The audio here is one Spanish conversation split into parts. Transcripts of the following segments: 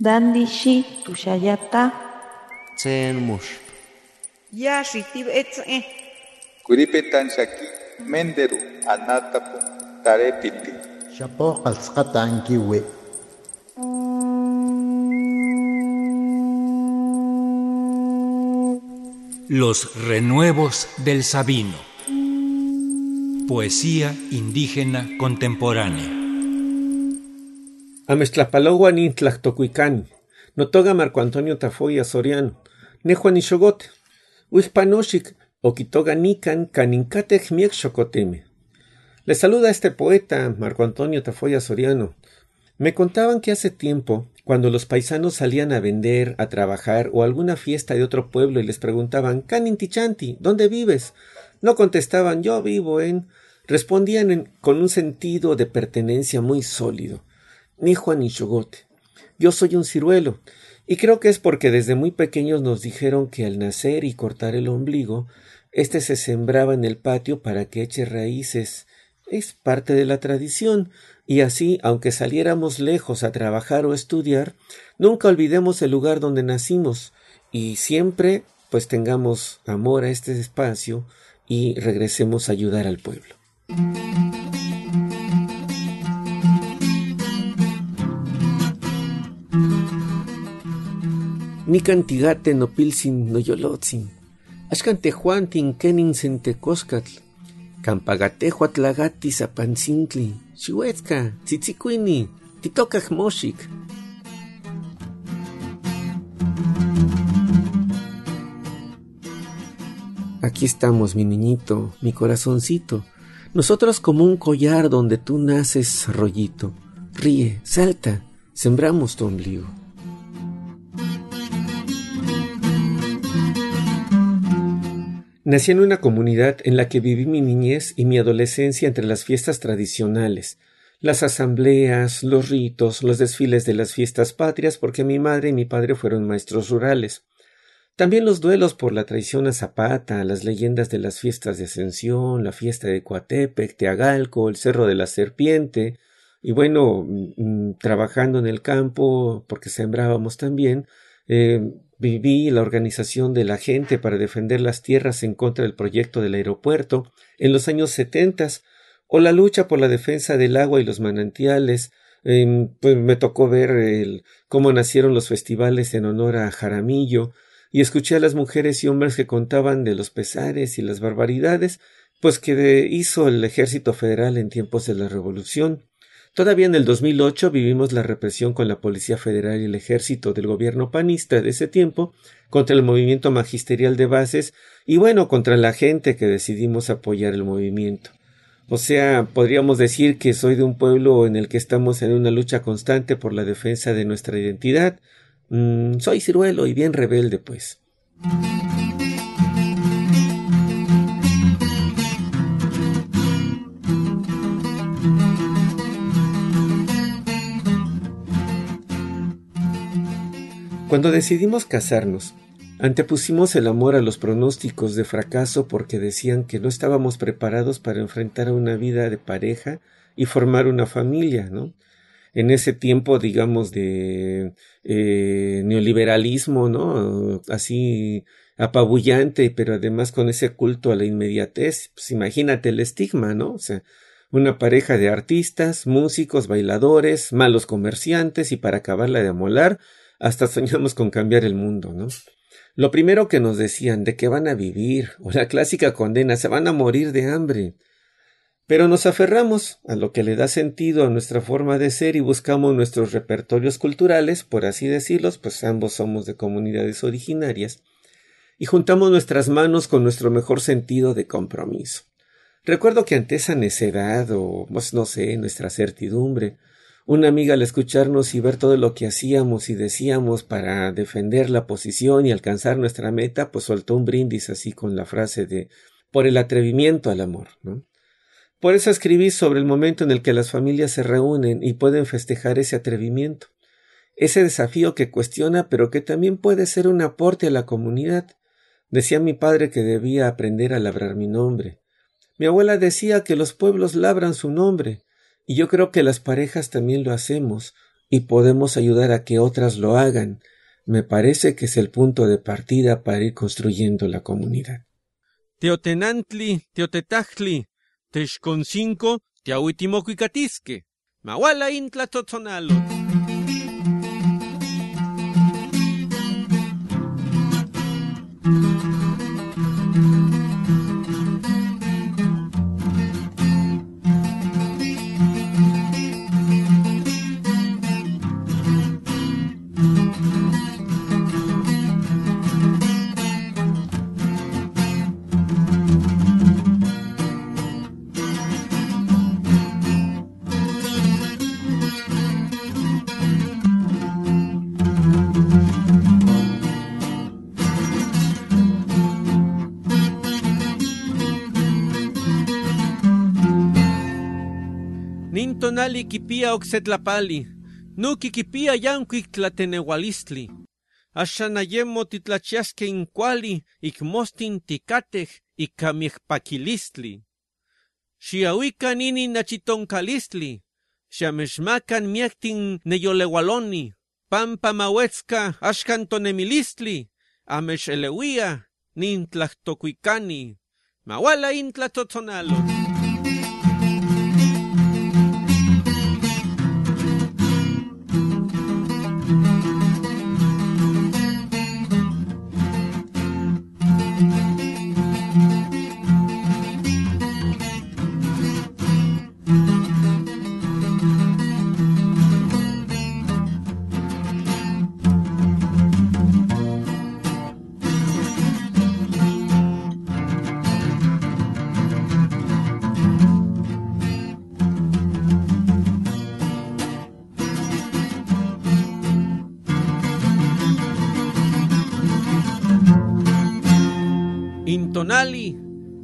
Dandishi tushayata. Tsen mush. Ya shitib etze. Kuripetan shaki menderu anatapu tarepiti. Shapo qalsqata ankiwi. Los renuevos del Sabino. Poesía indígena contemporánea. Amestlapalogua ni tlactocuicán. Notoga Marco Antonio Tafoya Soriano. Nejuan Ishogote. Uispanoshik. Okitoga nikan kaninkatej miek xocoteme. Le saluda este poeta, Marco Antonio Tafoya Soriano. Me contaban que hace tiempo, cuando los paisanos salían a vender, a trabajar o a alguna fiesta de otro pueblo y les preguntaban Canintichanti, ¿dónde vives? No contestaban yo vivo en. Respondían con un sentido de pertenencia muy sólido. Ni Juan ni Chogote. Yo soy un ciruelo. Y creo que es porque desde muy pequeños nos dijeron que al nacer y cortar el ombligo, éste se sembraba en el patio para que eche raíces. Es parte de la tradición, y así, aunque saliéramos lejos a trabajar o estudiar, nunca olvidemos el lugar donde nacimos, y siempre pues tengamos amor a este espacio y regresemos a ayudar al pueblo. Nicantigate no pilsin no yolotzin, axcantejuantin kenin sentecoscatl, campagatejuatlagati zapancintli, xihuetzca, tzitzicuini, titocaj moxic. Aquí estamos, mi niñito, mi corazoncito, nosotros como un collar donde tú naces, rollito. Ríe, salta, sembramos tu ombligo. Nací en una comunidad en la que viví mi niñez y mi adolescencia entre las fiestas tradicionales, las asambleas, los ritos, los desfiles de las fiestas patrias, porque mi madre y mi padre fueron maestros rurales. También los duelos por la traición a Zapata, las leyendas de las fiestas de Ascensión, la fiesta de Coatepec, Teagalco, el Cerro de la Serpiente, y bueno, trabajando en el campo, porque sembrábamos también, eh, viví la organización de la gente para defender las tierras en contra del proyecto del aeropuerto en los años setentas, o la lucha por la defensa del agua y los manantiales, pues me tocó ver el, cómo nacieron los festivales en honor a Jaramillo, y escuché a las mujeres y hombres que contaban de los pesares y las barbaridades, pues que hizo el ejército federal en tiempos de la revolución. Todavía en el 2008 vivimos la represión con la Policía Federal y el Ejército del gobierno panista de ese tiempo contra el movimiento magisterial de bases y bueno, contra la gente que decidimos apoyar el movimiento. O sea, podríamos decir que soy de un pueblo en el que estamos en una lucha constante por la defensa de nuestra identidad. Mm, soy ciruelo y bien rebelde, pues. Cuando decidimos casarnos, antepusimos el amor a los pronósticos de fracaso porque decían que no estábamos preparados para enfrentar una vida de pareja y formar una familia, ¿no? En ese tiempo, digamos, de eh, neoliberalismo, ¿no? Así apabullante, pero además con ese culto a la inmediatez, pues imagínate el estigma, ¿no? O sea, una pareja de artistas, músicos, bailadores, malos comerciantes y para acabarla de amolar, hasta soñamos con cambiar el mundo, ¿no? Lo primero que nos decían de que van a vivir, o la clásica condena, se van a morir de hambre. Pero nos aferramos a lo que le da sentido a nuestra forma de ser y buscamos nuestros repertorios culturales, por así decirlos, pues ambos somos de comunidades originarias, y juntamos nuestras manos con nuestro mejor sentido de compromiso. Recuerdo que ante esa necedad o, pues no sé, nuestra certidumbre, una amiga al escucharnos y ver todo lo que hacíamos y decíamos para defender la posición y alcanzar nuestra meta, pues soltó un brindis así con la frase de por el atrevimiento al amor, ¿no? Por eso escribí sobre el momento en el que las familias se reúnen y pueden festejar ese atrevimiento, ese desafío que cuestiona pero que también puede ser un aporte a la comunidad. Decía mi padre que debía aprender a labrar mi nombre. Mi abuela decía que los pueblos labran su nombre, y yo creo que las parejas también lo hacemos, y podemos ayudar a que otras lo hagan. Me parece que es el punto de partida para ir construyendo la comunidad. Teotenantli, teotetachli, techconcinco, teahuitimocuicatisque, mawala intla Nintonali kipia oxetlapali, nuki kipia yankuik tlateneualistli. Axanayemo titlachiasque incuali, ikmostin tikatej, ikamiekpakilistli. Xiauikan inin nachitonkalistli, xiamexmakan miektin neyolewaloni, pampa mauetzka axkan tonemilistli, amexeleuia, nintlahtokuikani, mawala intlatotzonalo. Intonali,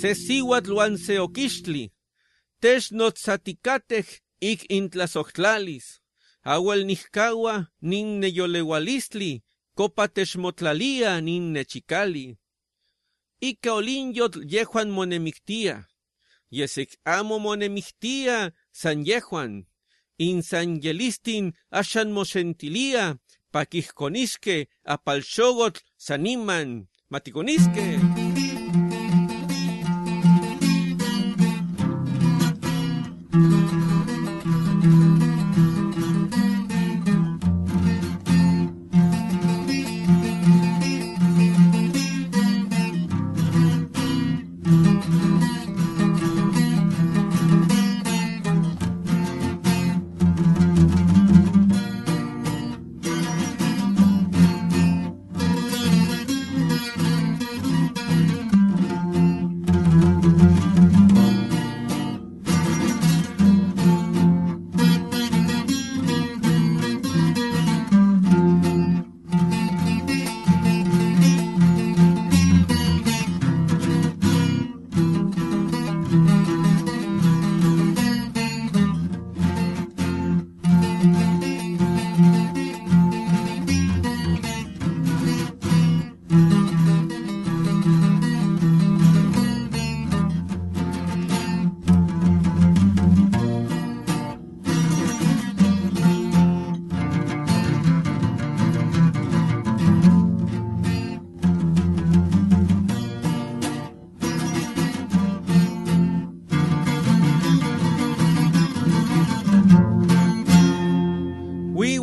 sesiwat luanse oquistli, technotzaticatej ik intlasojtlalis, awel nihkawa nin neyolewalistli, copa techmotlalia nin nechikali. Ika olinyotl yejuan monemictia, yesek amo monemictia san yejuan, in san yelistin ashan moxentilia, pakihkonisque apalxogotl saniman, matikonisque.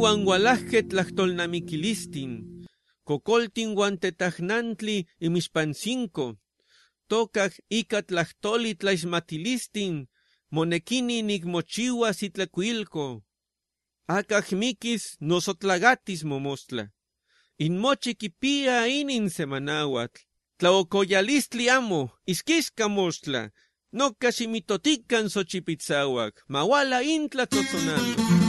Wiwan walajke tlachtolnamiquilistin, cocoltin guantetajnantli imixpancinco, tocaj ica tlachtoli tlaixmatilistin, monekini nikmochiua sitlacuilco. Acaj mikis nosotlagatis momostla. Inmochi kipia inin semanauatl, tlaocoyalistli amo, isquisca mostla, noca ximitotican xochipitzauac, mawala intla tzotzonalo.